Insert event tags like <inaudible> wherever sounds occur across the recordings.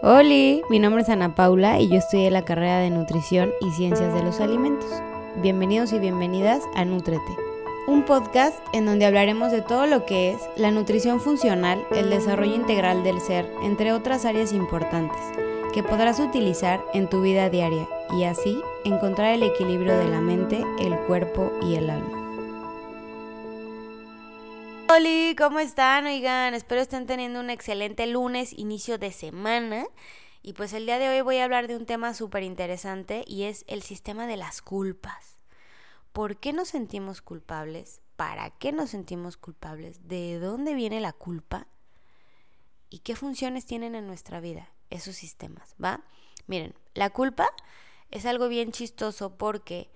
Hola, mi nombre es Ana Paula y yo estudié la carrera de Nutrición y Ciencias de los Alimentos. Bienvenidos y bienvenidas a Nutrete, un podcast en donde hablaremos de todo lo que es la nutrición funcional, el desarrollo integral del ser, entre otras áreas importantes, que podrás utilizar en tu vida diaria y así encontrar el equilibrio de la mente, el cuerpo y el alma. Hola, ¿cómo están? Oigan, espero estén teniendo un excelente lunes, inicio de semana. Y pues el día de hoy voy a hablar de un tema súper interesante y es el sistema de las culpas. ¿Por qué nos sentimos culpables? ¿Para qué nos sentimos culpables? ¿De dónde viene la culpa? ¿Y qué funciones tienen en nuestra vida esos sistemas? ¿Va? Miren, la culpa es algo bien chistoso porque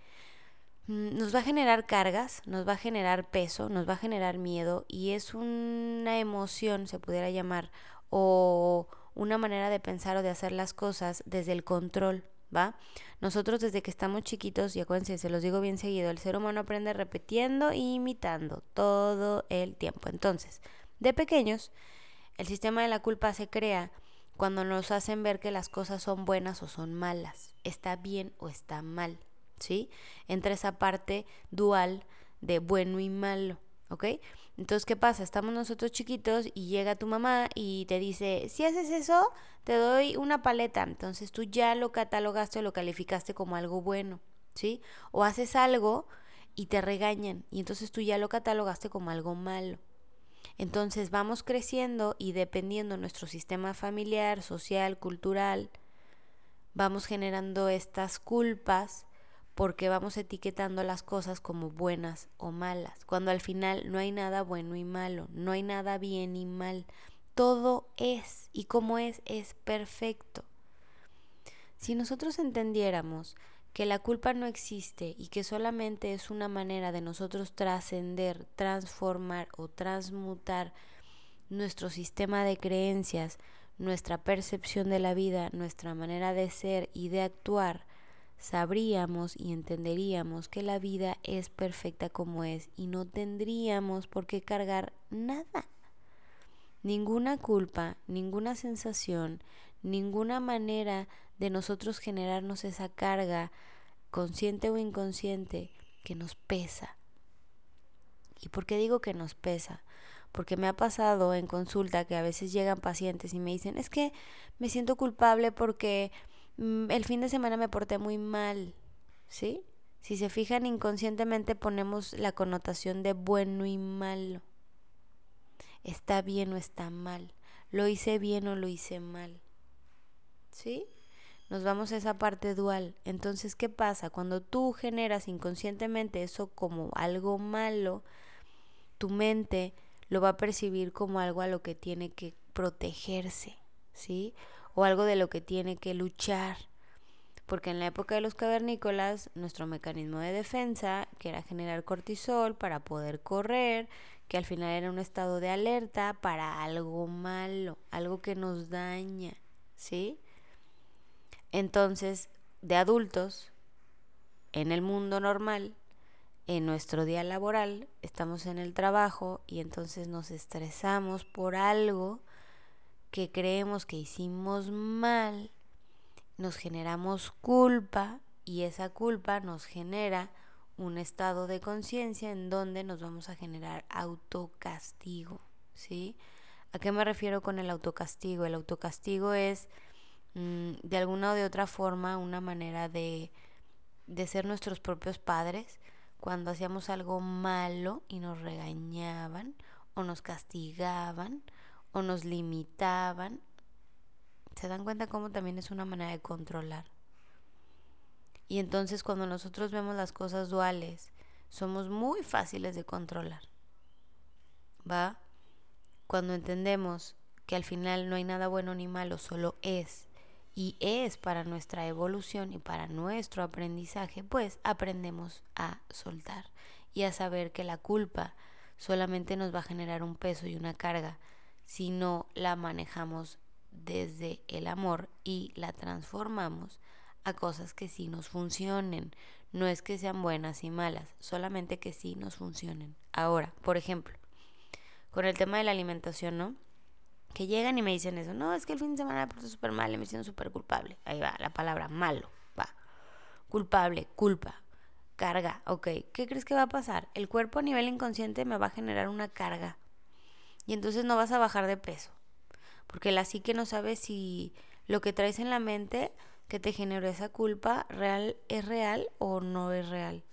nos va a generar cargas, nos va a generar peso, nos va a generar miedo y es una emoción, se pudiera llamar, o una manera de pensar o de hacer las cosas desde el control, ¿va? Nosotros desde que estamos chiquitos, y acuérdense, se los digo bien seguido, el ser humano aprende repitiendo e imitando todo el tiempo. Entonces, de pequeños, el sistema de la culpa se crea cuando nos hacen ver que las cosas son buenas o son malas, está bien o está mal. ¿Sí? Entra esa parte dual de bueno y malo, ¿ok? Entonces, ¿qué pasa? Estamos nosotros chiquitos y llega tu mamá y te dice, si haces eso, te doy una paleta. Entonces tú ya lo catalogaste o lo calificaste como algo bueno, ¿sí? O haces algo y te regañan y entonces tú ya lo catalogaste como algo malo. Entonces vamos creciendo y dependiendo nuestro sistema familiar, social, cultural, vamos generando estas culpas porque vamos etiquetando las cosas como buenas o malas, cuando al final no hay nada bueno y malo, no hay nada bien y mal, todo es y como es es perfecto. Si nosotros entendiéramos que la culpa no existe y que solamente es una manera de nosotros trascender, transformar o transmutar nuestro sistema de creencias, nuestra percepción de la vida, nuestra manera de ser y de actuar, sabríamos y entenderíamos que la vida es perfecta como es y no tendríamos por qué cargar nada. Ninguna culpa, ninguna sensación, ninguna manera de nosotros generarnos esa carga, consciente o inconsciente, que nos pesa. ¿Y por qué digo que nos pesa? Porque me ha pasado en consulta que a veces llegan pacientes y me dicen, es que me siento culpable porque el fin de semana me porté muy mal, ¿sí? Si se fijan inconscientemente ponemos la connotación de bueno y malo. Está bien o está mal. Lo hice bien o lo hice mal. ¿Sí? Nos vamos a esa parte dual. Entonces, ¿qué pasa? Cuando tú generas inconscientemente eso como algo malo, tu mente lo va a percibir como algo a lo que tiene que protegerse, ¿sí? O algo de lo que tiene que luchar. Porque en la época de los cavernícolas, nuestro mecanismo de defensa, que era generar cortisol para poder correr, que al final era un estado de alerta para algo malo, algo que nos daña, ¿sí? Entonces, de adultos, en el mundo normal, en nuestro día laboral, estamos en el trabajo y entonces nos estresamos por algo que creemos que hicimos mal, nos generamos culpa y esa culpa nos genera un estado de conciencia en donde nos vamos a generar autocastigo, ¿sí? ¿A qué me refiero con el autocastigo? El autocastigo es mm, de alguna o de otra forma una manera de, de ser nuestros propios padres cuando hacíamos algo malo y nos regañaban o nos castigaban o nos limitaban, se dan cuenta cómo también es una manera de controlar. Y entonces cuando nosotros vemos las cosas duales, somos muy fáciles de controlar. ¿Va? Cuando entendemos que al final no hay nada bueno ni malo, solo es. Y es para nuestra evolución y para nuestro aprendizaje, pues aprendemos a soltar y a saber que la culpa solamente nos va a generar un peso y una carga si no la manejamos desde el amor y la transformamos a cosas que sí nos funcionen. No es que sean buenas y malas, solamente que sí nos funcionen. Ahora, por ejemplo, con el tema de la alimentación, ¿no? que llegan y me dicen eso. No, es que el fin de semana me súper mal me siento súper culpable. Ahí va, la palabra malo, va. Culpable, culpa, carga, ok. ¿Qué crees que va a pasar? El cuerpo a nivel inconsciente me va a generar una carga. Y entonces no vas a bajar de peso. Porque la psique no sabe si lo que traes en la mente que te generó esa culpa real es real o no es real.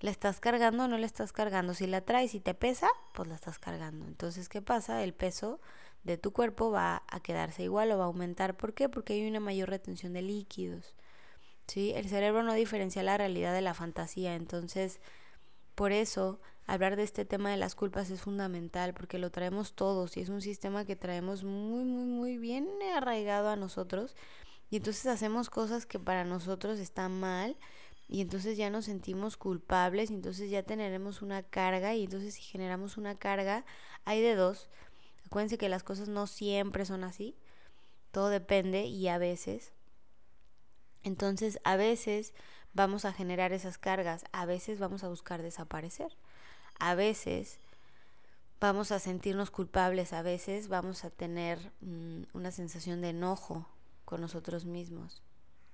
¿La estás cargando o no la estás cargando? Si la traes y te pesa, pues la estás cargando. Entonces, ¿qué pasa? El peso de tu cuerpo va a quedarse igual o va a aumentar. ¿Por qué? Porque hay una mayor retención de líquidos. ¿Sí? El cerebro no diferencia la realidad de la fantasía. Entonces, por eso, hablar de este tema de las culpas es fundamental, porque lo traemos todos y es un sistema que traemos muy, muy, muy bien arraigado a nosotros. Y entonces hacemos cosas que para nosotros están mal y entonces ya nos sentimos culpables y entonces ya tendremos una carga y entonces si generamos una carga hay de dos. Acuérdense que las cosas no siempre son así, todo depende y a veces. Entonces a veces vamos a generar esas cargas, a veces vamos a buscar desaparecer, a veces vamos a sentirnos culpables, a veces vamos a tener mm, una sensación de enojo con nosotros mismos.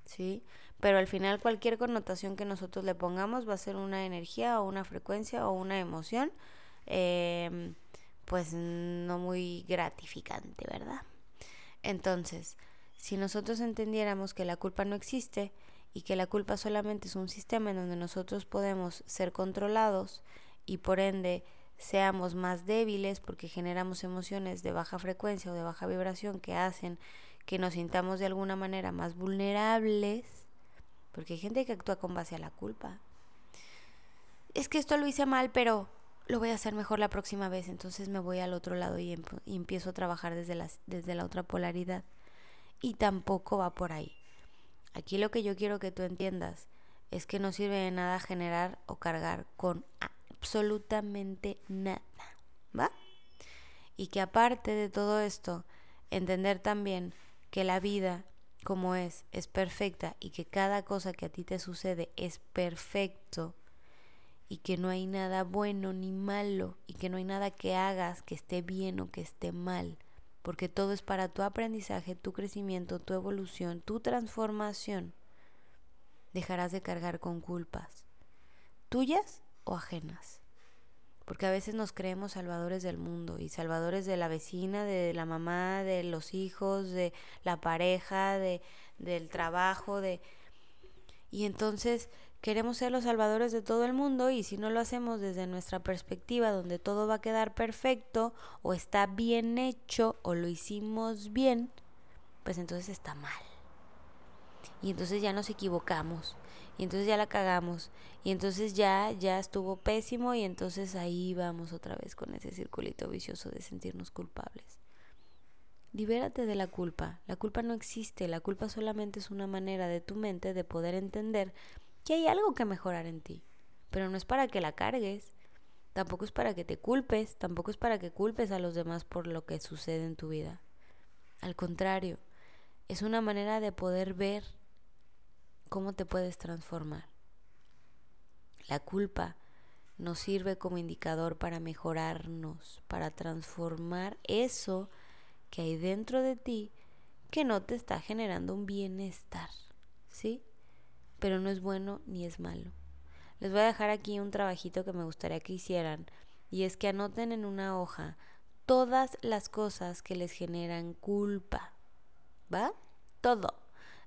¿sí? Pero al final cualquier connotación que nosotros le pongamos va a ser una energía o una frecuencia o una emoción, em, pues no muy gratificante, ¿verdad? Entonces, si nosotros entendiéramos que la culpa no existe y que la culpa solamente es un sistema en donde nosotros podemos ser controlados y por ende seamos más débiles porque generamos emociones de baja frecuencia o de baja vibración que hacen que nos sintamos de alguna manera más vulnerables, porque hay gente que actúa con base a la culpa. Es que esto lo hice mal, pero lo voy a hacer mejor la próxima vez, entonces me voy al otro lado y, empiezo a trabajar desde, desde la otra polaridad. Y tampoco va por ahí. Aquí lo que yo quiero que tú entiendas es que no sirve de nada generar o cargar con absolutamente nada, ¿va? Y que aparte de todo esto, entender también que la vida como es es perfecta y que cada cosa que a ti te sucede es perfecto y que no hay nada bueno ni malo y que no hay nada que hagas que esté bien o que esté mal, porque todo es para tu aprendizaje, tu crecimiento, tu evolución, tu transformación. Dejarás de cargar con culpas, tuyas o ajenas porque a veces nos creemos salvadores del mundo y salvadores de la vecina, de la mamá, de los hijos, de la pareja, de, del trabajo, de... Y entonces queremos ser los salvadores de todo el mundo y si no lo hacemos desde nuestra perspectiva donde todo va a quedar perfecto o está bien hecho o lo hicimos bien, pues entonces está mal. Y entonces ya nos equivocamos y entonces ya la cagamos y entonces ya ya estuvo pésimo y entonces ahí vamos otra vez con ese circulito vicioso de sentirnos culpables. Libérate de la culpa. La culpa no existe, la culpa solamente es una manera de tu mente de poder entender que hay algo que mejorar en ti, pero no es para que la cargues, tampoco es para que te culpes, tampoco es para que culpes a los demás por lo que sucede en tu vida. Al contrario, es una manera de poder ver cómo te puedes transformar. La culpa nos sirve como indicador para mejorarnos, para transformar eso que hay dentro de ti que no te está generando un bienestar, ¿sí? Pero no es bueno ni es malo. Les voy a dejar aquí un trabajito que me gustaría que hicieran y es que anoten en una hoja todas las cosas que les generan culpa, ¿va? Todo.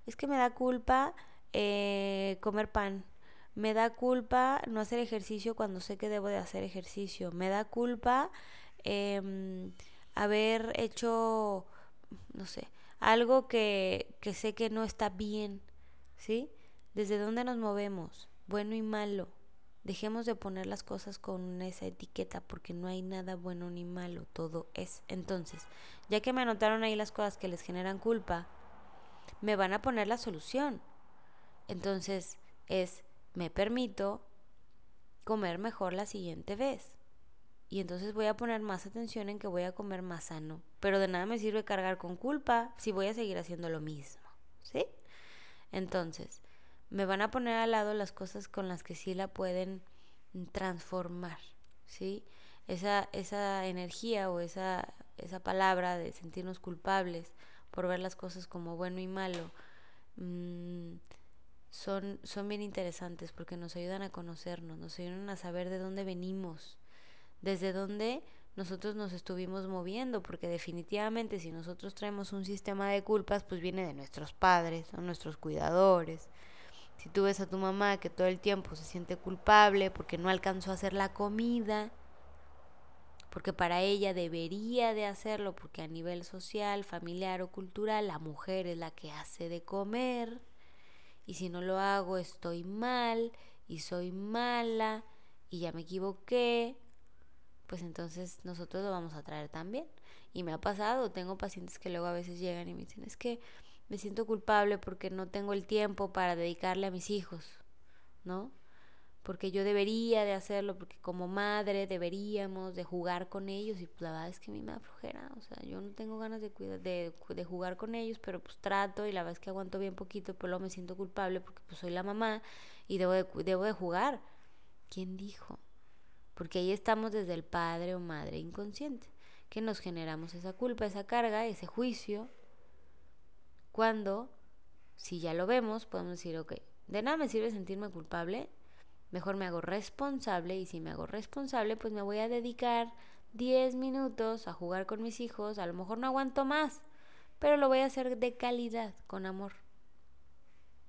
Es que me da culpa eh, comer pan. Me da culpa no hacer ejercicio cuando sé que debo de hacer ejercicio. Me da culpa em, haber hecho, no sé, algo que, que sé que no está bien. ¿Sí? ¿Desde dónde nos movemos? Bueno y malo. Dejemos de poner las cosas con esa etiqueta porque no hay nada bueno ni malo, todo es. Entonces, ya que me anotaron ahí las cosas que les generan culpa, me van a poner la solución. Entonces es, me permito comer mejor la siguiente vez. Y entonces voy a poner más atención en que voy a comer más sano. Pero de nada me sirve cargar con culpa si voy a seguir haciendo lo mismo. ¿Sí? Entonces, me van a poner al lado las cosas con las que sí la pueden transformar. ¿Sí? Esa, esa energía o esa esa palabra de sentirnos culpables por ver las cosas como bueno y malo, mm, son, son bien interesantes porque nos ayudan a conocernos, nos ayudan a saber de dónde venimos, desde dónde nosotros nos estuvimos moviendo, porque definitivamente si nosotros traemos un sistema de culpas, pues viene de nuestros padres, o nuestros cuidadores. Si tú ves a tu mamá que todo el tiempo se siente culpable porque no alcanzó a hacer la comida, porque para ella debería de hacerlo, porque a nivel social, familiar o cultural, la mujer es la que hace de comer, y si no lo hago estoy mal, y soy mala, y ya me equivoqué, pues entonces nosotros lo vamos a traer también. Y me ha pasado, tengo pacientes que luego a veces llegan y me dicen, es que me siento culpable porque no tengo el tiempo para dedicarle a mis hijos, ¿no? Porque yo debería de hacerlo, porque como madre deberíamos de jugar con ellos y pues la verdad es que a mí me da flojera, o sea, yo no tengo ganas de, de, de jugar con ellos, pero pues trato y la verdad es que aguanto bien poquito, pero luego me siento culpable porque pues soy la mamá y debo de, debo de jugar. ¿Quién dijo? porque ahí estamos desde el padre o madre inconsciente, que nos generamos esa culpa, esa carga, ese juicio, cuando, si ya lo vemos, podemos decir, ok, de nada me sirve sentirme culpable, mejor me hago responsable y si me hago responsable, pues me voy a dedicar 10 minutos a jugar con mis hijos, a lo mejor no aguanto más, pero lo voy a hacer de calidad, con amor,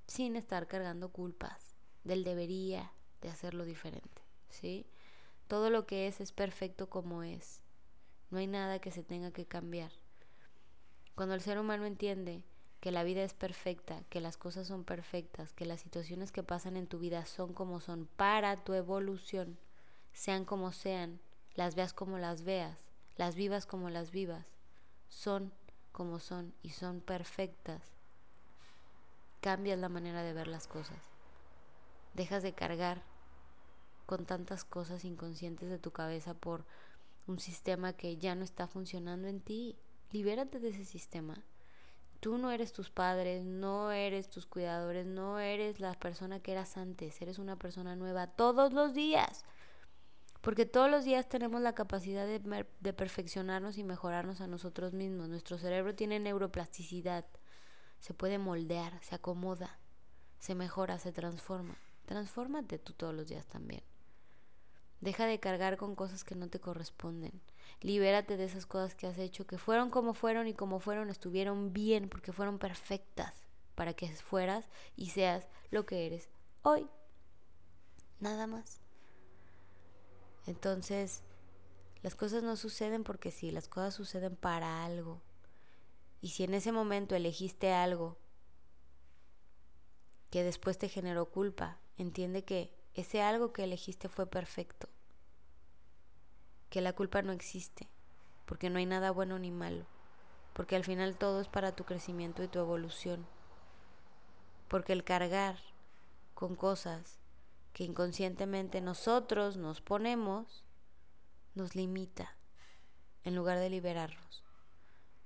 sin estar cargando culpas del debería de hacerlo diferente, ¿sí? Todo lo que es es perfecto como es. No hay nada que se tenga que cambiar. Cuando el ser humano entiende que la vida es perfecta, que las cosas son perfectas, que las situaciones que pasan en tu vida son como son para tu evolución, sean como sean, las veas como las veas, las vivas como las vivas, son como son y son perfectas, cambias la manera de ver las cosas. Dejas de cargar con tantas cosas inconscientes de tu cabeza por un sistema que ya no está funcionando en ti. Libérate de ese sistema. Tú no eres tus padres, no eres tus cuidadores, no eres la persona que eras antes, eres una persona nueva todos los días. Porque todos los días tenemos la capacidad de, perfeccionarnos y mejorarnos a nosotros mismos. Nuestro cerebro tiene neuroplasticidad, se puede moldear, se acomoda, se mejora, se transforma. Transfórmate tú todos los días también. Deja de cargar con cosas que no te corresponden. Libérate de esas cosas que has hecho, que fueron como fueron y como fueron estuvieron bien, porque fueron perfectas para que fueras y seas lo que eres hoy. Nada más. Entonces, las cosas no suceden porque sí, las cosas suceden para algo. Y si en ese momento elegiste algo que después te generó culpa, entiende que ese algo que elegiste fue perfecto. Que la culpa no existe, porque no hay nada bueno ni malo, porque al final todo es para tu crecimiento y tu evolución. Porque el cargar con cosas que inconscientemente nosotros nos ponemos, nos limita en lugar de liberarnos.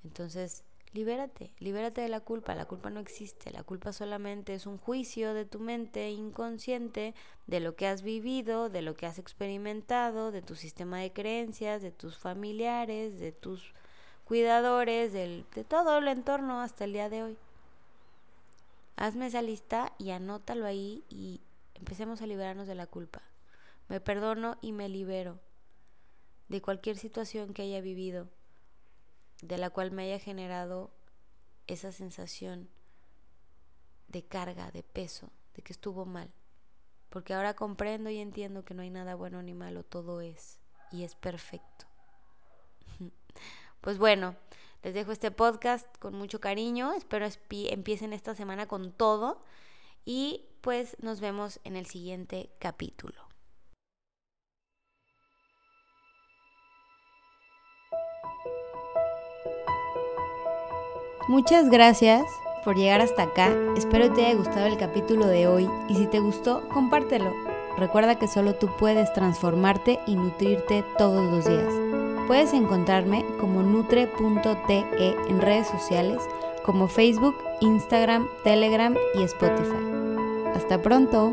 Entonces, libérate, libérate de la culpa. La culpa no existe, la culpa solamente es un juicio de tu mente inconsciente de lo que has vivido, de lo que has experimentado, de tu sistema de creencias, de tus familiares, de tus cuidadores, de todo el entorno hasta el día de hoy. Hazme esa lista y anótalo ahí y empecemos a liberarnos de la culpa. Me perdono y me libero de cualquier situación que haya vivido de la cual me haya generado esa sensación de carga, de peso, de que estuvo mal. Porque ahora comprendo y entiendo que no hay nada bueno ni malo, todo es y es perfecto. <laughs> Pues bueno, les dejo este podcast con mucho cariño, espero empiecen esta semana con todo y pues nos vemos en el siguiente capítulo. Muchas gracias por llegar hasta acá. Espero te haya gustado el capítulo de hoy y si te gustó, compártelo. Recuerda que solo tú puedes transformarte y nutrirte todos los días. Puedes encontrarme como nutre.te en redes sociales como Facebook, Instagram, Telegram y Spotify. Hasta pronto.